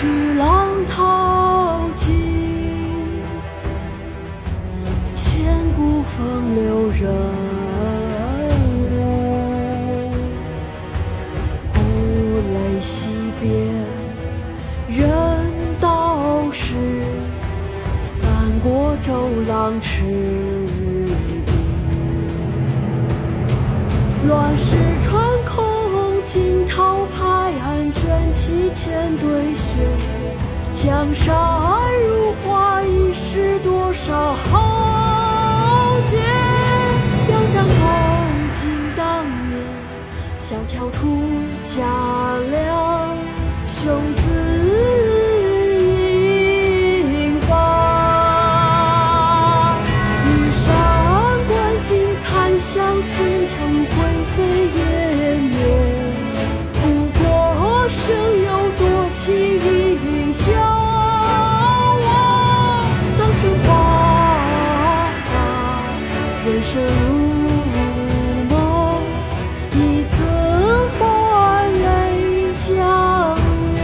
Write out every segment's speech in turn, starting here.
去浪淘尽千古风流人物故垒西边人道是三国周郎赤壁乱世穿卷起千堆雪。江山如画，一时多少豪发，人生如梦，一尊还酹江月。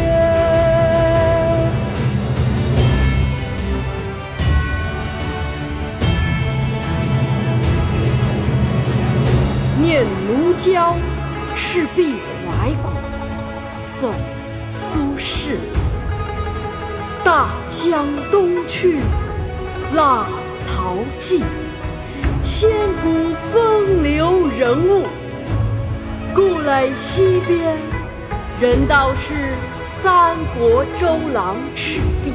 《念奴娇·赤壁怀古》宋·苏轼。大江东去，浪淘尽，千古风流人物。故垒西边，人道是三国周郎赤壁。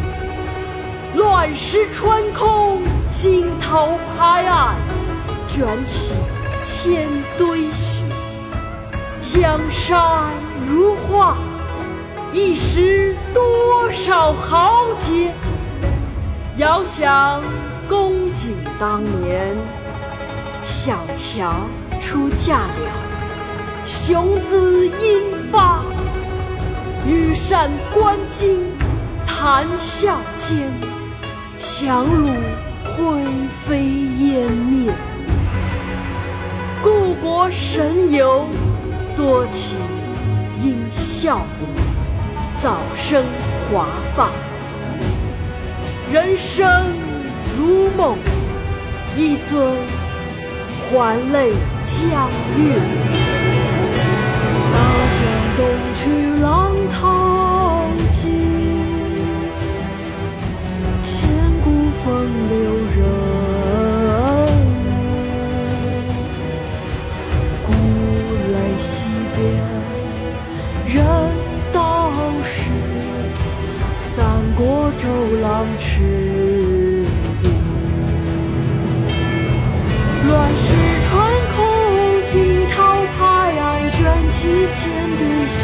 乱石穿空，惊涛拍岸，卷起千堆雪。江山如画，一时多少豪杰。遥想公瑾当年，小乔出嫁了雄姿英发。羽扇纶巾，谈笑间，樯橹灰飞烟灭。故国神游，多情应笑我，早生华发。人生如梦，一尊还酹江月。大江东去，浪淘尽，千古风流人物。故垒西边，人道是三国周郎赤七，千堆雪。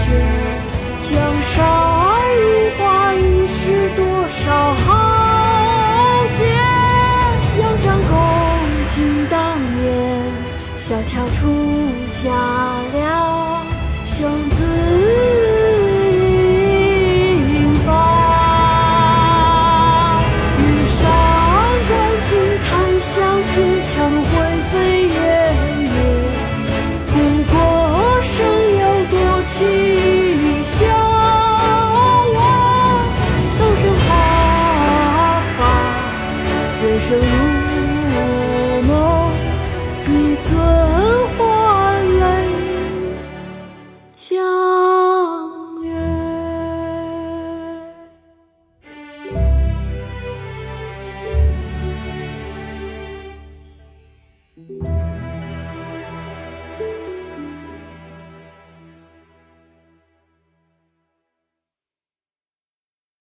江山如画，一时多少豪杰。遥想公瑾当年，小乔出嫁了